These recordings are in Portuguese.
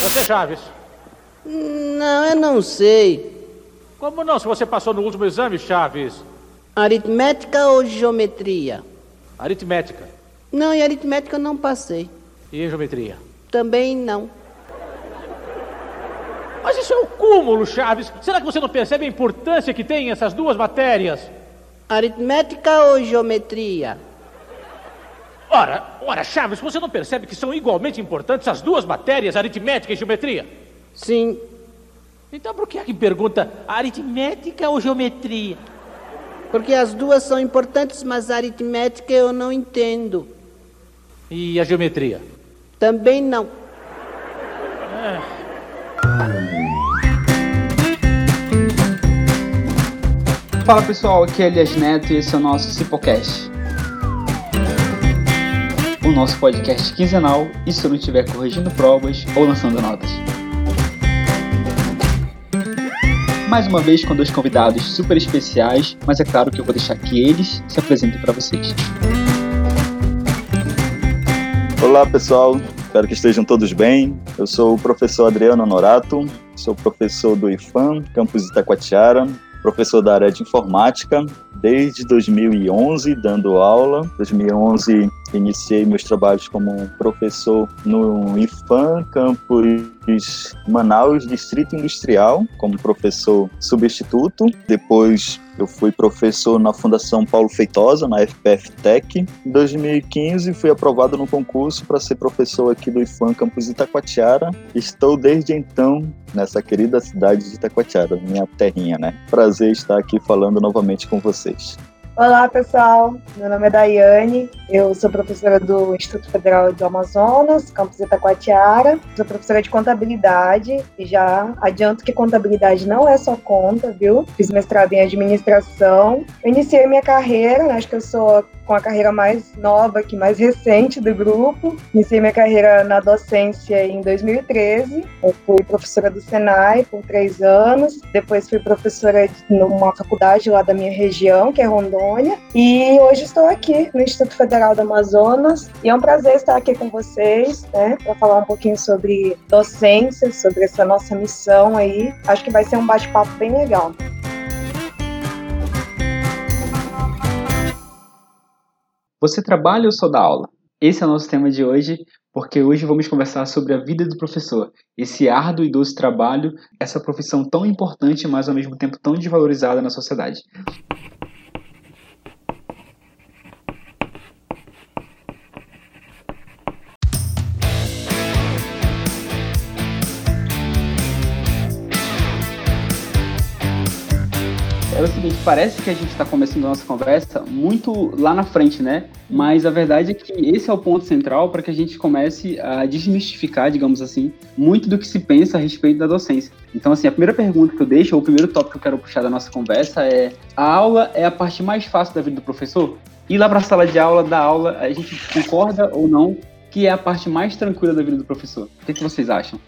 Você, Chaves? Não, eu não sei. Como não? Se você passou no último exame, Chaves? Aritmética ou geometria? Aritmética. Não, em aritmética eu não passei. E em geometria? Também não. Mas isso é o cúmulo, Chaves. Será que você não percebe a importância que tem essas duas matérias? Aritmética ou geometria? Ora, ora, Chaves, você não percebe que são igualmente importantes as duas matérias, aritmética e geometria? Sim. Então por que é que pergunta aritmética ou geometria? Porque as duas são importantes, mas a aritmética eu não entendo. E a geometria? Também não. É. Fala pessoal, aqui é Elias Neto e esse é o nosso Cipocast. O nosso podcast quinzenal e se eu não estiver corrigindo provas ou lançando notas. Mais uma vez com dois convidados super especiais, mas é claro que eu vou deixar que eles se apresentem para vocês. Olá pessoal, espero que estejam todos bem. Eu sou o professor Adriano Honorato, sou professor do IFAM, campus Itacoatiara, professor da área de informática desde 2011, dando aula. Em 2011 iniciei meus trabalhos como professor no IFAM, campus Manaus, Distrito Industrial, como professor substituto. Depois eu fui professor na Fundação Paulo Feitosa, na FPF Tech. Em 2015 fui aprovado no concurso para ser professor aqui do IFAM Campus Itacoatiara. Estou desde então nessa querida cidade de Itacoatiara, minha terrinha, né? Prazer estar aqui falando novamente com vocês. Olá, pessoal. Meu nome é Daiane. Eu sou professora do Instituto Federal do Amazonas, campus Itacoatiara. Sou professora de contabilidade e já adianto que contabilidade não é só conta, viu? Fiz mestrado em administração. Iniciei minha carreira, né? acho que eu sou com a carreira mais nova, que mais recente do grupo. Iniciei minha carreira na docência em 2013. Eu fui professora do Senai por três anos. Depois fui professora numa faculdade lá da minha região, que é Rondônia. E hoje estou aqui no Instituto Federal do Amazonas. E é um prazer estar aqui com vocês, né, para falar um pouquinho sobre docência, sobre essa nossa missão aí. Acho que vai ser um bate-papo bem legal. Você trabalha ou só dá aula? Esse é o nosso tema de hoje, porque hoje vamos conversar sobre a vida do professor, esse árduo e doce trabalho, essa profissão tão importante, mas ao mesmo tempo tão desvalorizada na sociedade. Parece que a gente está começando a nossa conversa muito lá na frente, né? Mas a verdade é que esse é o ponto central para que a gente comece a desmistificar, digamos assim, muito do que se pensa a respeito da docência. Então, assim, a primeira pergunta que eu deixo, ou o primeiro tópico que eu quero puxar da nossa conversa é: a aula é a parte mais fácil da vida do professor? Ir lá para a sala de aula, dar aula, a gente concorda ou não que é a parte mais tranquila da vida do professor? O que, que vocês acham?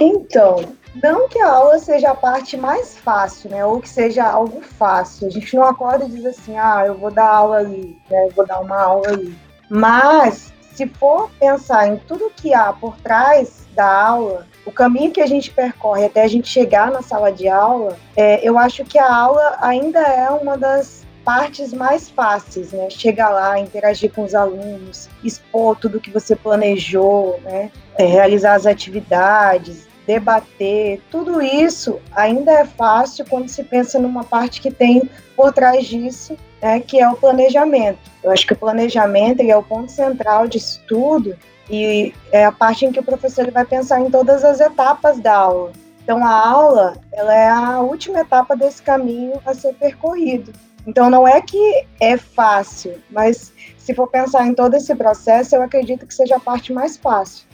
Então, não que a aula seja a parte mais fácil, né? Ou que seja algo fácil. A gente não acorda e diz assim, ah, eu vou dar aula ali, né? Eu vou dar uma aula ali. Mas, se for pensar em tudo que há por trás da aula, o caminho que a gente percorre até a gente chegar na sala de aula, é, eu acho que a aula ainda é uma das partes mais fáceis, né? Chegar lá, interagir com os alunos, expor tudo que você planejou, né? É, realizar as atividades, debater, tudo isso ainda é fácil quando se pensa numa parte que tem por trás disso, né, que é o planejamento. Eu acho que o planejamento é o ponto central disso tudo e é a parte em que o professor vai pensar em todas as etapas da aula. Então a aula, ela é a última etapa desse caminho a ser percorrido. Então não é que é fácil, mas se for pensar em todo esse processo, eu acredito que seja a parte mais fácil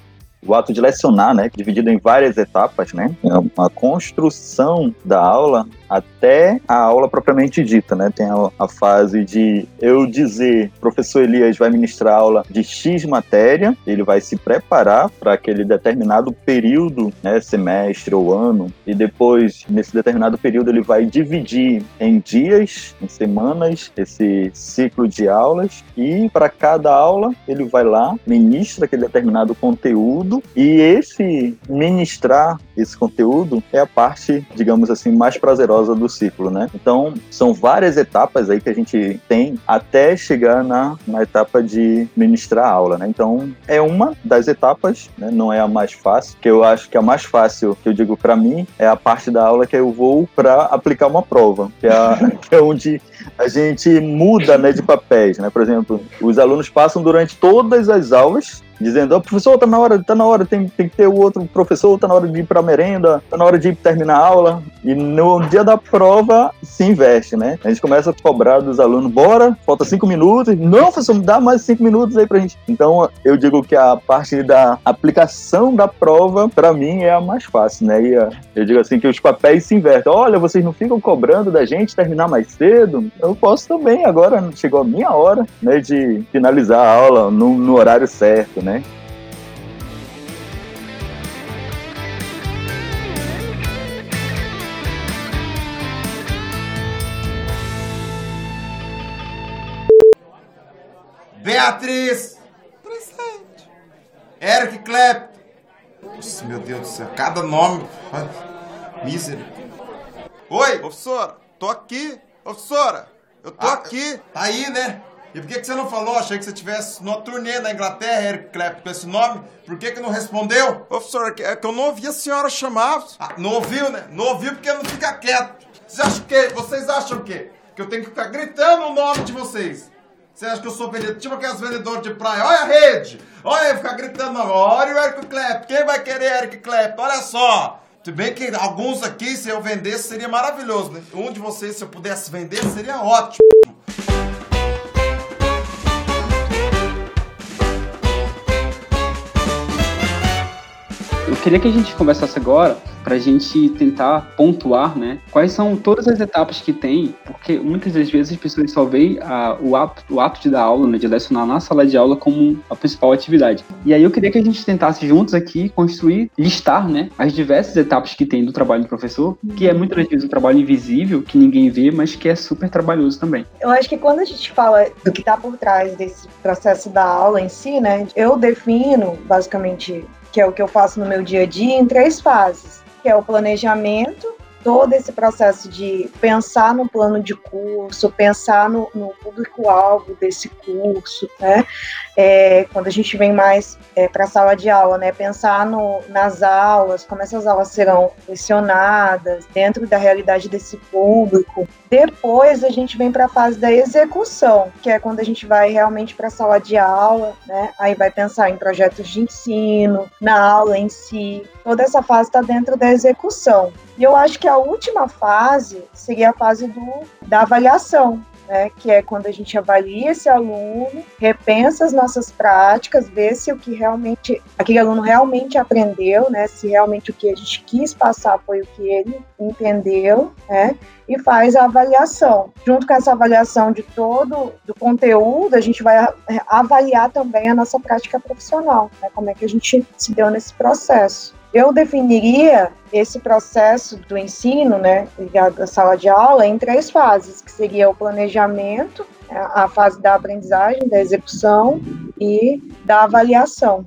o ato de lecionar, né, dividido em várias etapas, né, é uma construção da aula até a aula propriamente dita, né? Tem a, a, fase de eu dizer, professor Elias vai ministrar aula de X matéria, ele vai se preparar para aquele determinado período, né, semestre ou ano, e depois, nesse determinado período, ele vai dividir em dias, em semanas, esse ciclo de aulas, e para cada aula ele vai lá, ministra aquele determinado conteúdo conteúdo e esse ministrar esse conteúdo é a parte, digamos assim, mais prazerosa do ciclo, né? Então, são várias etapas aí que a gente tem até chegar na, na etapa de ministrar a aula, né? Então, é uma das etapas, né? não é a mais fácil, que eu acho que a mais fácil, que eu digo para mim, é a parte da aula que eu vou para aplicar uma prova, que é, que é onde a gente muda né, de papéis, né? Por exemplo, os alunos passam durante todas as aulas dizendo, oh, professor, tá na hora, tá na hora, tem, tem que ter o outro professor, tá na hora de ir para merenda, tá na hora de terminar a aula. E no dia da prova se investe, né? A gente começa a cobrar dos alunos, bora, falta cinco minutos. Não, professor, dá mais cinco minutos aí pra gente. Então, eu digo que a parte da aplicação da prova, para mim, é a mais fácil, né? E eu digo assim que os papéis se invertem. Olha, vocês não ficam cobrando da gente terminar mais cedo? Eu posso também, agora chegou a minha hora, né, de finalizar a aula no, no horário certo, né? Beatriz! Presente. Eric Klepp. Nossa, meu Deus do céu, cada nome. Mísero. Oi, professora, tô aqui. Professora, eu tô ah, aqui. Tá aí, né? E por que, que você não falou? Achei que você tivesse numa turnê na Inglaterra, Eric Clapton, com esse nome. Por que, que não respondeu? Professor, é que eu não ouvi a senhora chamar. Ah, não ouviu, né? Não ouviu porque não fica quieto. Vocês acham que, vocês acham o quê? Que eu tenho que ficar gritando o nome de vocês. Você acha que eu sou vendedor? Tipo aqueles vendedores de praia. Olha a rede! Olha, ficar gritando. Olha o Eric Clapton. Quem vai querer Eric Clapton? Olha só. Tudo bem que alguns aqui, se eu vendesse, seria maravilhoso, né? Um de vocês, se eu pudesse vender, seria ótimo. Queria que a gente conversasse agora para a gente tentar pontuar, né? Quais são todas as etapas que tem, porque muitas das vezes as pessoas só veem a, o, ato, o ato de dar aula, né, de lecionar na sala de aula como a principal atividade. E aí eu queria que a gente tentasse juntos aqui construir, listar, né, as diversas etapas que tem do trabalho do professor, que é muitas vezes um trabalho invisível, que ninguém vê, mas que é super trabalhoso também. Eu acho que quando a gente fala do que está por trás desse processo da aula em si, né, eu defino basicamente que é o que eu faço no meu dia a dia, em três fases, que é o planejamento, todo esse processo de pensar no plano de curso, pensar no, no público-alvo desse curso, né? É, quando a gente vem mais é, para a sala de aula, né? Pensar no, nas aulas, como essas aulas serão lecionadas dentro da realidade desse público. Depois a gente vem para a fase da execução, que é quando a gente vai realmente para a sala de aula, né? Aí vai pensar em projetos de ensino, na aula em si. Toda essa fase está dentro da execução. E eu acho que a última fase seria a fase do, da avaliação, né, que é quando a gente avalia esse aluno, repensa as nossas práticas, vê se o que realmente aquele aluno realmente aprendeu, né, se realmente o que a gente quis passar foi o que ele entendeu, né, e faz a avaliação. Junto com essa avaliação de todo do conteúdo, a gente vai avaliar também a nossa prática profissional, né, como é que a gente se deu nesse processo. Eu definiria esse processo do ensino, né, ligado à sala de aula, em três fases, que seria o planejamento, a fase da aprendizagem, da execução e da avaliação.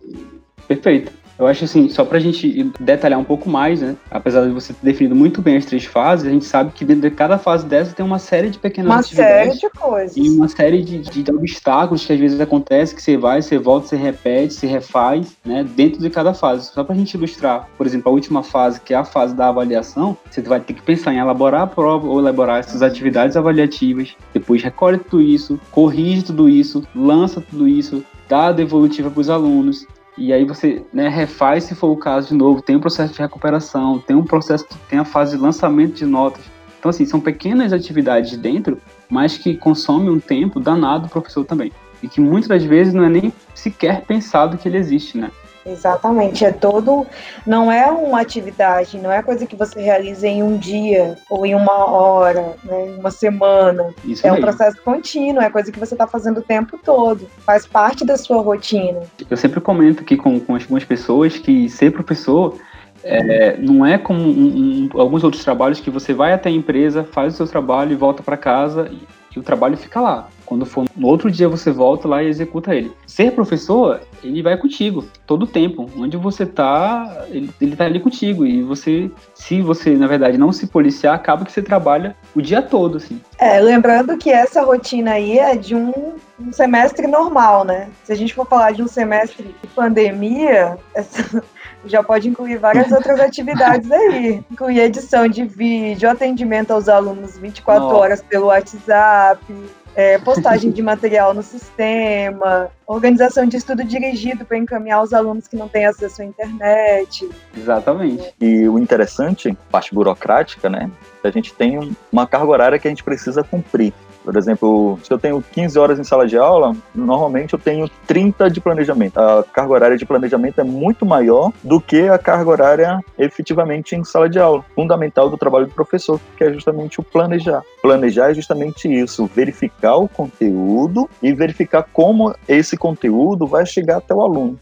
Perfeito. Eu acho assim, só para a gente detalhar um pouco mais, né? Apesar de você ter definido muito bem as três fases, a gente sabe que dentro de cada fase dessa tem uma série de pequenas uma atividades. Uma série de coisas. E uma série de, de, obstáculos que às vezes acontece, que você vai, você volta, você repete, você refaz, né? Dentro de cada fase. Só para a gente ilustrar, por exemplo, a última fase, que é a fase da avaliação, você vai ter que pensar em elaborar a prova ou elaborar essas atividades avaliativas, depois recolhe tudo isso, corrige tudo isso, lança tudo isso, dá a devolutiva para os alunos, e aí você né, refaz se for o caso de novo, tem um processo de recuperação, tem um processo, tem a fase de lançamento de notas. Então, assim, são pequenas atividades dentro, mas que consomem um tempo danado do professor também. E que muitas das vezes não é nem sequer pensado que ele existe, né? Exatamente, é todo, não é uma atividade, não é coisa que você realiza em um dia ou em uma hora, né, em uma semana. Isso é mesmo. um processo contínuo, é coisa que você está fazendo o tempo todo, faz parte da sua rotina. Eu sempre comento aqui com, com algumas pessoas que ser professor é, não é como um, um, alguns outros trabalhos que você vai até a empresa, faz o seu trabalho e volta para casa e, e o trabalho fica lá. Quando for no outro dia você volta lá e executa ele. Ser professor, ele vai contigo todo o tempo. Onde você tá, ele, ele tá ali contigo. E você, se você, na verdade, não se policiar, acaba que você trabalha o dia todo, assim. É, lembrando que essa rotina aí é de um, um semestre normal, né? Se a gente for falar de um semestre de pandemia, essa, já pode incluir várias outras atividades aí. Incluir edição de vídeo, atendimento aos alunos 24 Nossa. horas pelo WhatsApp, é, postagem de material no sistema, organização de estudo dirigido para encaminhar os alunos que não têm acesso à internet. Exatamente. E o interessante, parte burocrática, né? A gente tem um- uma carga horária que a gente precisa cumprir. Por exemplo, se eu tenho 15 horas em sala de aula, normalmente eu tenho 30 de planejamento. A carga horária de planejamento é muito maior do que a carga horária efetivamente em sala de aula. Fundamental do trabalho do professor, que é justamente o planejar. Planejar é justamente isso, verificar o conteúdo e verificar como esse conteúdo vai chegar até o aluno.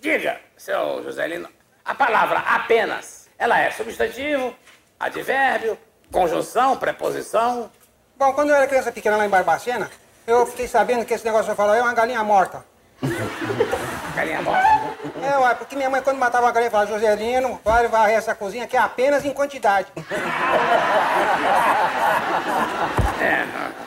Diga, seu Joselino, a palavra apenas, ela é substantivo, advérbio, conjunção, preposição? Bom, quando eu era criança pequena lá em Barbacena, eu fiquei sabendo que esse negócio falou aí é uma galinha morta. Galinha morta. É, uai, porque minha mãe quando matava uma galinha falava, Joselino, vai varrer essa cozinha que é apenas em quantidade.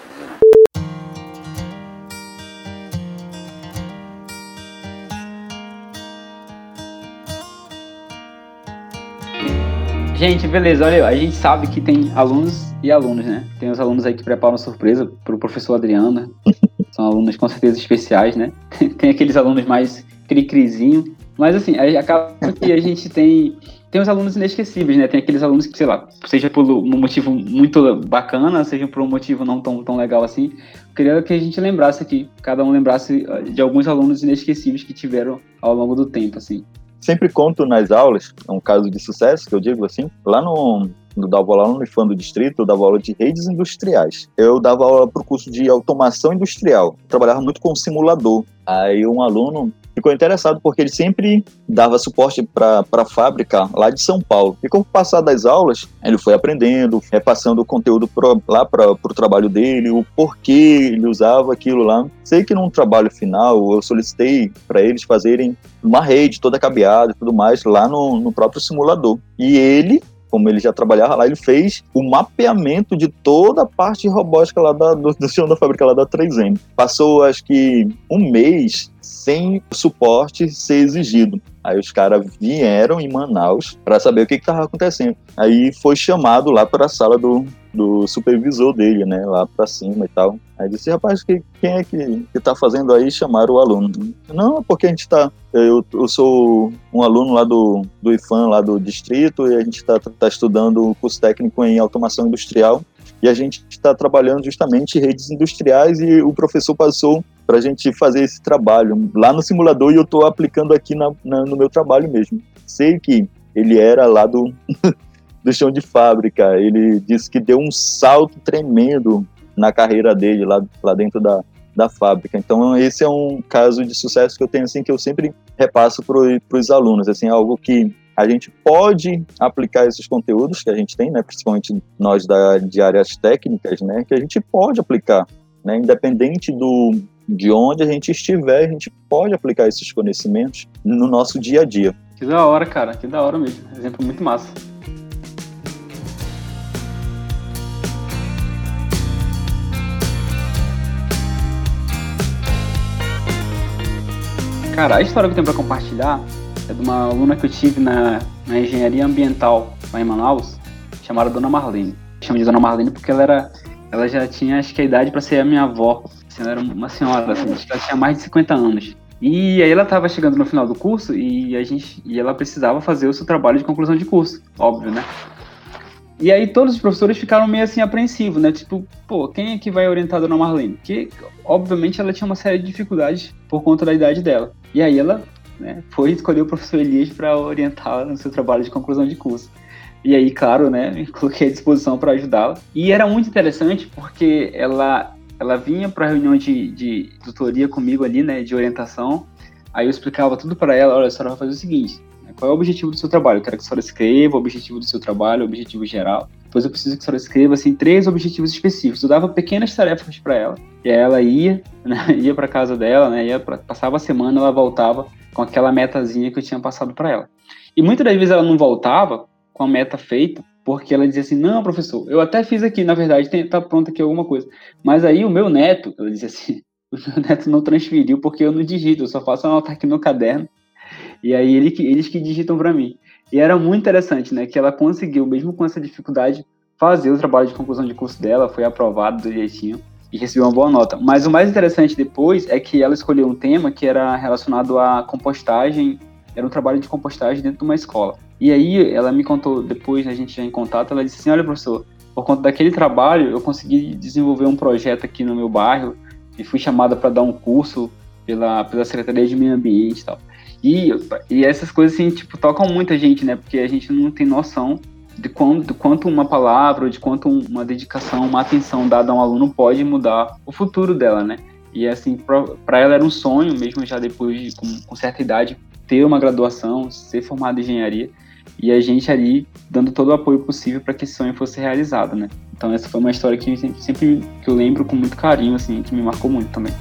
Gente, beleza, olha, a gente sabe que tem alunos e alunos, né? Tem os alunos aí que preparam surpresa pro professor Adriano? São alunos com certeza especiais, né? Tem aqueles alunos mais cri-crizinho. Mas assim, acaba que a gente tem. Tem os alunos inesquecíveis, né? Tem aqueles alunos que, sei lá, seja por um motivo muito bacana, seja por um motivo não tão, tão legal assim. Queria que a gente lembrasse aqui, cada um lembrasse eh, de alguns alunos inesquecíveis que tiveram ao longo do tempo, assim. Sempre conto nas aulas, é um caso de sucesso que eu digo assim, lá no, no dava aula no IFAM do distrito, eu dava aula de redes industriais. Eu dava aula para o curso de automação industrial, trabalhava muito com simulador. Aí um aluno ficou interessado porque ele sempre dava suporte para a fábrica lá de São Paulo. E com o passar das aulas, ele foi aprendendo, repassando o conteúdo pro, lá para o trabalho dele, o porquê ele usava aquilo lá. Sei que num trabalho final eu solicitei para eles fazerem uma rede toda cabeada e tudo mais lá no, no próprio simulador. E ele como ele já trabalhava lá, ele fez o mapeamento de toda a parte robótica lá da, do, do chão da fábrica lá da 3M. Passou, acho que, um mês sem suporte ser exigido. Aí os caras vieram em Manaus para saber o que estava acontecendo. Aí foi chamado lá para a sala do, do supervisor dele, né, lá para cima e tal. Aí disse, rapaz, que, quem é que, que tá fazendo aí? Chamaram o aluno. Não, porque a gente tá. Eu, eu sou um aluno lá do, do IFAM, lá do distrito, e a gente está tá estudando o curso técnico em automação industrial. E a gente está trabalhando justamente redes industriais e o professor passou para a gente fazer esse trabalho lá no simulador e eu estou aplicando aqui na, na, no meu trabalho mesmo. Sei que ele era lá do, do chão de fábrica, ele disse que deu um salto tremendo na carreira dele lá, lá dentro da, da fábrica. Então esse é um caso de sucesso que eu tenho assim que eu sempre repasso para os alunos, assim algo que a gente pode aplicar esses conteúdos que a gente tem, né, principalmente nós da, de áreas técnicas, né, que a gente pode aplicar, né, independente do de onde a gente estiver, a gente pode aplicar esses conhecimentos no nosso dia a dia. Que da hora, cara, que da hora mesmo. Exemplo muito massa. Cara, a história que eu tenho para compartilhar é de uma aluna que eu tive na, na engenharia ambiental lá em Manaus, chamada Dona Marlene. Chamo de Dona Marlene porque ela era, ela já tinha acho que a idade para ser a minha avó. Assim, ela era uma senhora, assim, acho que ela tinha mais de 50 anos. E aí ela estava chegando no final do curso e a gente e ela precisava fazer o seu trabalho de conclusão de curso, óbvio, né? E aí todos os professores ficaram meio assim apreensivos, né? Tipo, pô, quem é que vai orientar a Dona Marlene? Porque, obviamente, ela tinha uma série de dificuldades por conta da idade dela. E aí ela né, foi escolher o professor Elias para orientá-la no seu trabalho de conclusão de curso. E aí, claro, né, me coloquei à disposição para ajudá-la. E era muito interessante porque ela, ela vinha para a reunião de, de tutoria comigo ali, né, de orientação. Aí eu explicava tudo para ela, olha, a senhora vai fazer o seguinte, né, Qual é o objetivo do seu trabalho? Eu quero que a senhora escreva o objetivo do seu trabalho, o objetivo geral. Depois eu preciso que a senhora escreva, assim, três objetivos específicos. Eu dava pequenas tarefas para ela. E aí ela ia, né, ia para casa dela, né, ia pra, passava a semana, ela voltava com aquela metazinha que eu tinha passado para ela. E muitas das vezes ela não voltava com a meta feita, porque ela dizia assim: Não, professor, eu até fiz aqui, na verdade, tem, tá pronto aqui alguma coisa. Mas aí o meu neto, ela dizia assim: O meu neto não transferiu porque eu não digito, eu só faço anotar aqui no caderno. E aí ele, eles que digitam para mim. E era muito interessante, né? Que ela conseguiu, mesmo com essa dificuldade, fazer o trabalho de conclusão de curso dela, foi aprovado do jeitinho e recebeu uma boa nota. Mas o mais interessante depois é que ela escolheu um tema que era relacionado à compostagem, era um trabalho de compostagem dentro de uma escola. E aí ela me contou, depois a gente já em contato, ela disse assim, olha professor, por conta daquele trabalho eu consegui desenvolver um projeto aqui no meu bairro e fui chamada para dar um curso pela, pela Secretaria de Meio Ambiente e tal. E, e essas coisas assim, tipo, tocam muita gente, né? Porque a gente não tem noção de quanto, de quanto uma palavra, de quanto uma dedicação, uma atenção dada a um aluno pode mudar o futuro dela, né? E assim, para ela era um sonho, mesmo já depois de com, com certa idade, ter uma graduação, ser formado em engenharia e a gente ali dando todo o apoio possível para que esse sonho fosse realizado, né? Então essa foi uma história que sempre, sempre que eu lembro com muito carinho, assim, que me marcou muito também.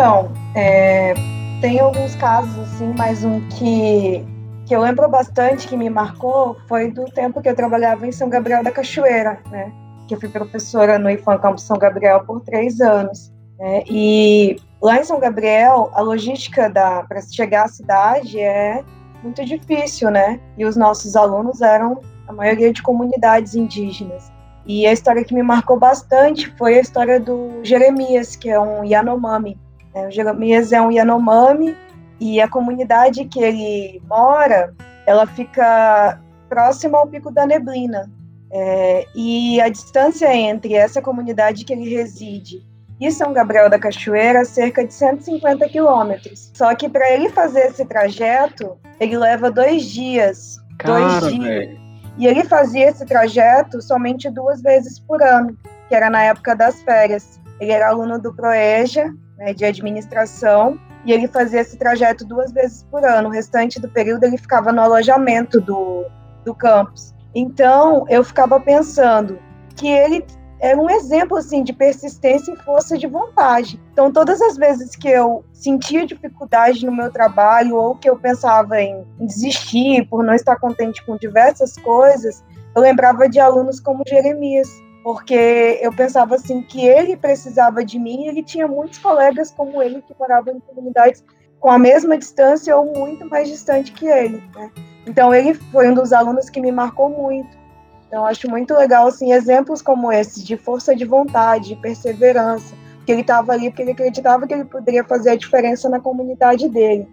Então, é, tem alguns casos assim, mas um que, que eu lembro bastante, que me marcou, foi do tempo que eu trabalhava em São Gabriel da Cachoeira, né? Que eu fui professora no IFAM Campus São Gabriel por três anos. Né? E lá em São Gabriel, a logística para chegar à cidade é muito difícil, né? E os nossos alunos eram a maioria de comunidades indígenas. E a história que me marcou bastante foi a história do Jeremias, que é um Yanomami, é, o Jeremias é um Yanomami e a comunidade que ele mora, ela fica próxima ao Pico da Neblina. É, e a distância entre essa comunidade que ele reside e São Gabriel da Cachoeira é cerca de 150 quilômetros. Só que para ele fazer esse trajeto, ele leva dois dias. Cara, dois dias. E ele fazia esse trajeto somente duas vezes por ano, que era na época das férias. Ele era aluno do Proeja né, de administração, e ele fazia esse trajeto duas vezes por ano. O restante do período ele ficava no alojamento do, do campus. Então, eu ficava pensando que ele era um exemplo assim de persistência e força de vontade. Então, todas as vezes que eu sentia dificuldade no meu trabalho ou que eu pensava em desistir por não estar contente com diversas coisas, eu lembrava de alunos como Jeremias, porque eu pensava assim que ele precisava de mim e ele tinha muitos colegas como ele que moravam em comunidades com a mesma distância ou muito mais distante que ele, né? Então ele foi um dos alunos que me marcou muito. Então acho muito legal assim exemplos como esses de força de vontade, de perseverança, que ele estava ali porque ele acreditava que ele poderia fazer a diferença na comunidade dele.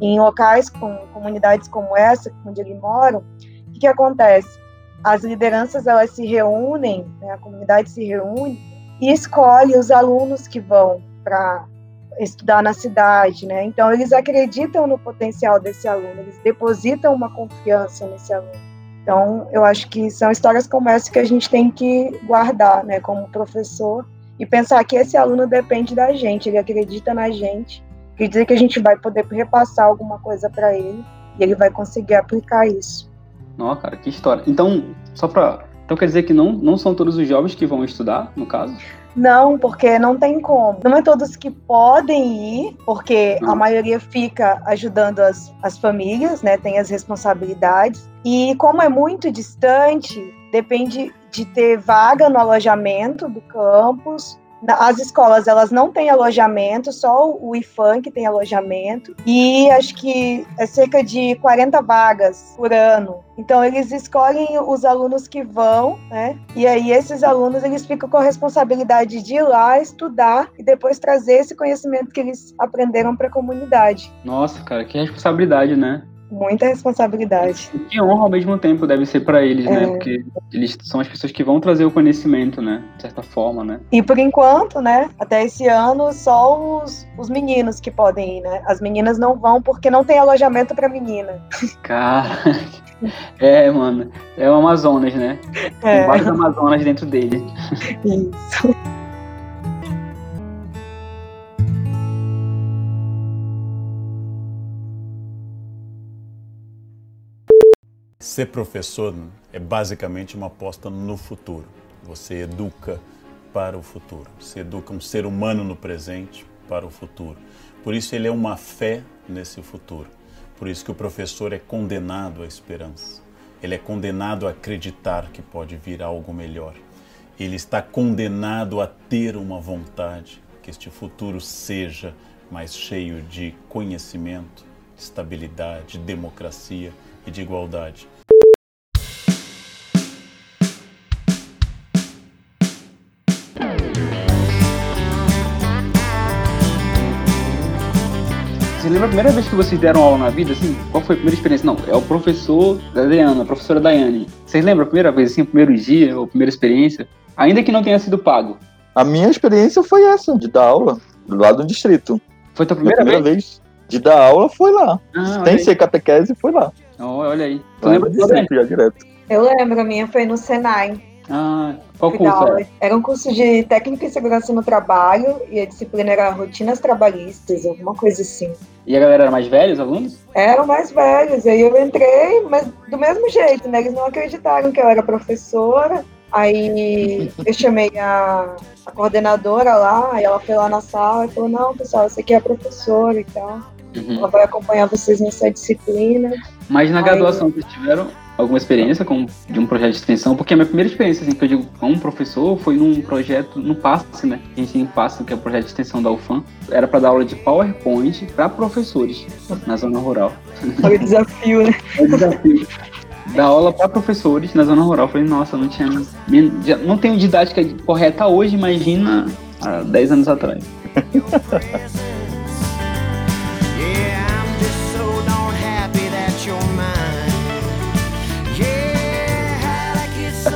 E em locais com comunidades como essa, onde ele mora, o que, que acontece? As lideranças elas se reúnem, né, a comunidade se reúne e escolhe os alunos que vão para estudar na cidade, né? Então eles acreditam no potencial desse aluno, eles depositam uma confiança nesse aluno. Então eu acho que são histórias como essa que a gente tem que guardar, né, como professor e pensar que esse aluno depende da gente, ele acredita na gente, quer dizer que a gente vai poder repassar alguma coisa para ele e ele vai conseguir aplicar isso. Nossa, cara, que história. Então, só pra. Então quer dizer que não, não são todos os jovens que vão estudar, no caso? Não, porque não tem como. Não é todos que podem ir, porque a maioria fica ajudando as, as famílias, né? Tem as responsabilidades. E como é muito distante, depende de ter vaga no alojamento do campus as escolas elas não têm alojamento, só o IFAM que tem alojamento, e acho que é cerca de 40 vagas por ano. Então eles escolhem os alunos que vão, né? E aí esses alunos eles ficam com a responsabilidade de ir lá estudar e depois trazer esse conhecimento que eles aprenderam para a comunidade. Nossa, cara, que responsabilidade, né? Muita responsabilidade. Que honra ao mesmo tempo deve ser para eles, né? É. Porque eles são as pessoas que vão trazer o conhecimento, né? De certa forma, né? E por enquanto, né, até esse ano, só os, os meninos que podem ir, né? As meninas não vão porque não tem alojamento para menina. Cara. É, mano. É o Amazonas, né? É. Tem vários Amazonas dentro dele. Isso. Ser professor é basicamente uma aposta no futuro. Você educa para o futuro. Você educa um ser humano no presente para o futuro. Por isso ele é uma fé nesse futuro. Por isso que o professor é condenado à esperança. Ele é condenado a acreditar que pode vir algo melhor. Ele está condenado a ter uma vontade que este futuro seja mais cheio de conhecimento, estabilidade, democracia e de igualdade. Você lembra a primeira vez que vocês deram aula na vida, assim? Qual foi a primeira experiência? Não, é o professor da Adriana, a professora Daiane. Vocês lembram a primeira vez, assim, o primeiro dia, ou a primeira experiência? Ainda que não tenha sido pago. A minha experiência foi essa, de dar aula, lá do distrito. Foi a tua primeira, primeira vez? vez de dar aula foi lá. Ah, Sem ser catequese, foi lá. Olha aí. Tu lembra de distrito, já direto. Eu lembro, a minha foi no Senai. Ah, qual curso era? Era um curso de técnica e segurança no trabalho e a disciplina era rotinas trabalhistas, alguma coisa assim. E a galera era mais velha, os alunos? Eram mais velhos, aí eu entrei, mas do mesmo jeito, né? Eles não acreditaram que eu era professora. Aí eu chamei a, a coordenadora lá, aí ela foi lá na sala e falou, não, pessoal, você aqui é a professora e tal. Uhum. Ela vai acompanhar vocês nessa disciplina. Mas na Aí- graduação vocês tiveram alguma experiência com, de um projeto de extensão? Porque a minha primeira experiência, assim, que eu digo como professor, foi num projeto, no PASSE, né? A gente tem PASSE, que é o projeto de extensão da UFAM. Era para dar aula de PowerPoint para professores na zona rural. Olha o desafio, né? É o desafio. Dar aula para professores na zona rural. Eu falei, nossa, não tinha. Não tenho didática correta hoje, imagina há 10 anos atrás.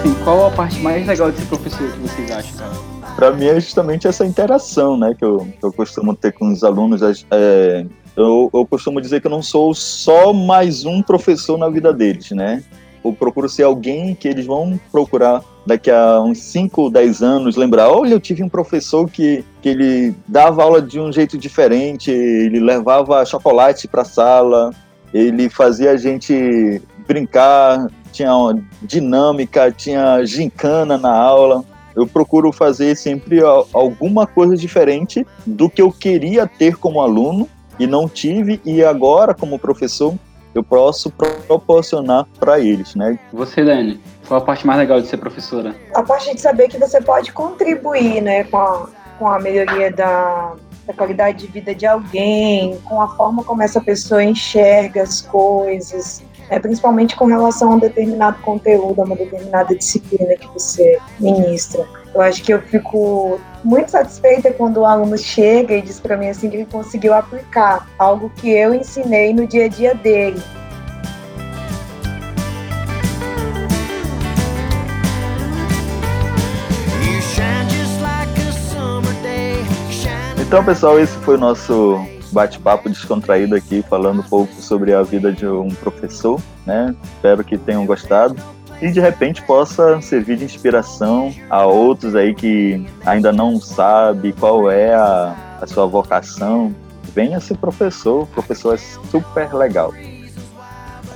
Assim, qual a parte mais legal de ser professor que vocês acham, cara? Para mim é justamente essa interação, né, que eu, que eu costumo ter com os alunos. É, eu, eu costumo dizer que eu não sou só mais um professor na vida deles, né? Eu procuro ser alguém que eles vão procurar daqui a uns 5, 10 anos, lembrar, olha, eu tive um professor que, que ele dava aula de um jeito diferente, ele levava chocolate para a sala, ele fazia a gente brincar, tinha uma dinâmica, tinha gincana na aula eu procuro fazer sempre al- alguma coisa diferente do que eu queria ter como aluno e não tive, e agora, como professor, eu posso proporcionar para eles, né? Você, Dani, qual a parte mais legal de ser professora? A parte de saber que você pode contribuir, né, com a, com a melhoria da, da qualidade de vida de alguém, com a forma como essa pessoa enxerga as coisas, né, principalmente com relação a um determinado conteúdo, a uma determinada disciplina que você ministra. Eu acho que eu fico muito satisfeita quando o aluno chega e diz para mim assim que ele conseguiu aplicar algo que eu ensinei no dia a dia dele. Então, pessoal, esse foi o nosso bate-papo descontraído aqui, falando um pouco sobre a vida de um professor, né? Espero que tenham gostado e de repente possa servir de inspiração a outros aí que ainda não sabe qual é a, a sua vocação. Venha ser professor, o professor é super legal.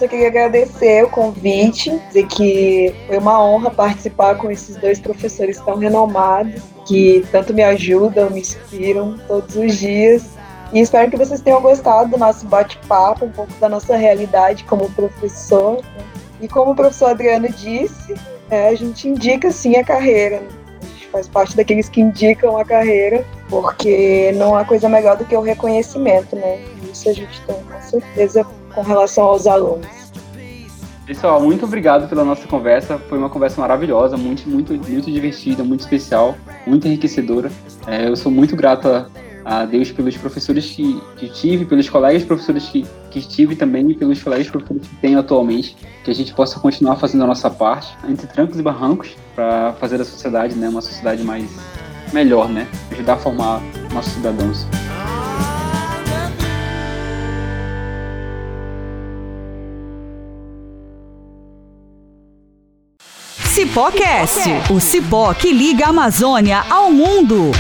Eu queria agradecer o convite, dizer que foi uma honra participar com esses dois professores tão renomados, que tanto me ajudam, me inspiram todos os dias. E espero que vocês tenham gostado do nosso bate-papo, um pouco da nossa realidade como professor. né? E como o professor Adriano disse, é, a gente indica sim a carreira. A gente faz parte daqueles que indicam a carreira, porque não há coisa melhor do que o reconhecimento, né? Isso a gente tem com certeza com relação aos alunos. Pessoal, muito obrigado pela nossa conversa. Foi uma conversa maravilhosa, muito, muito, muito divertida, muito especial, muito enriquecedora. É, eu sou muito grato a, a Deus pelos professores que, que tive, pelos colegas professores que, que tive também e pelos colegas professores que tenho atualmente, que a gente possa continuar fazendo a nossa parte, entre trancos e barrancos, para fazer a sociedade, né, uma sociedade mais melhor, né, ajudar a formar nossos cidadãos. Cipócast, o cipó que liga a Amazônia ao mundo.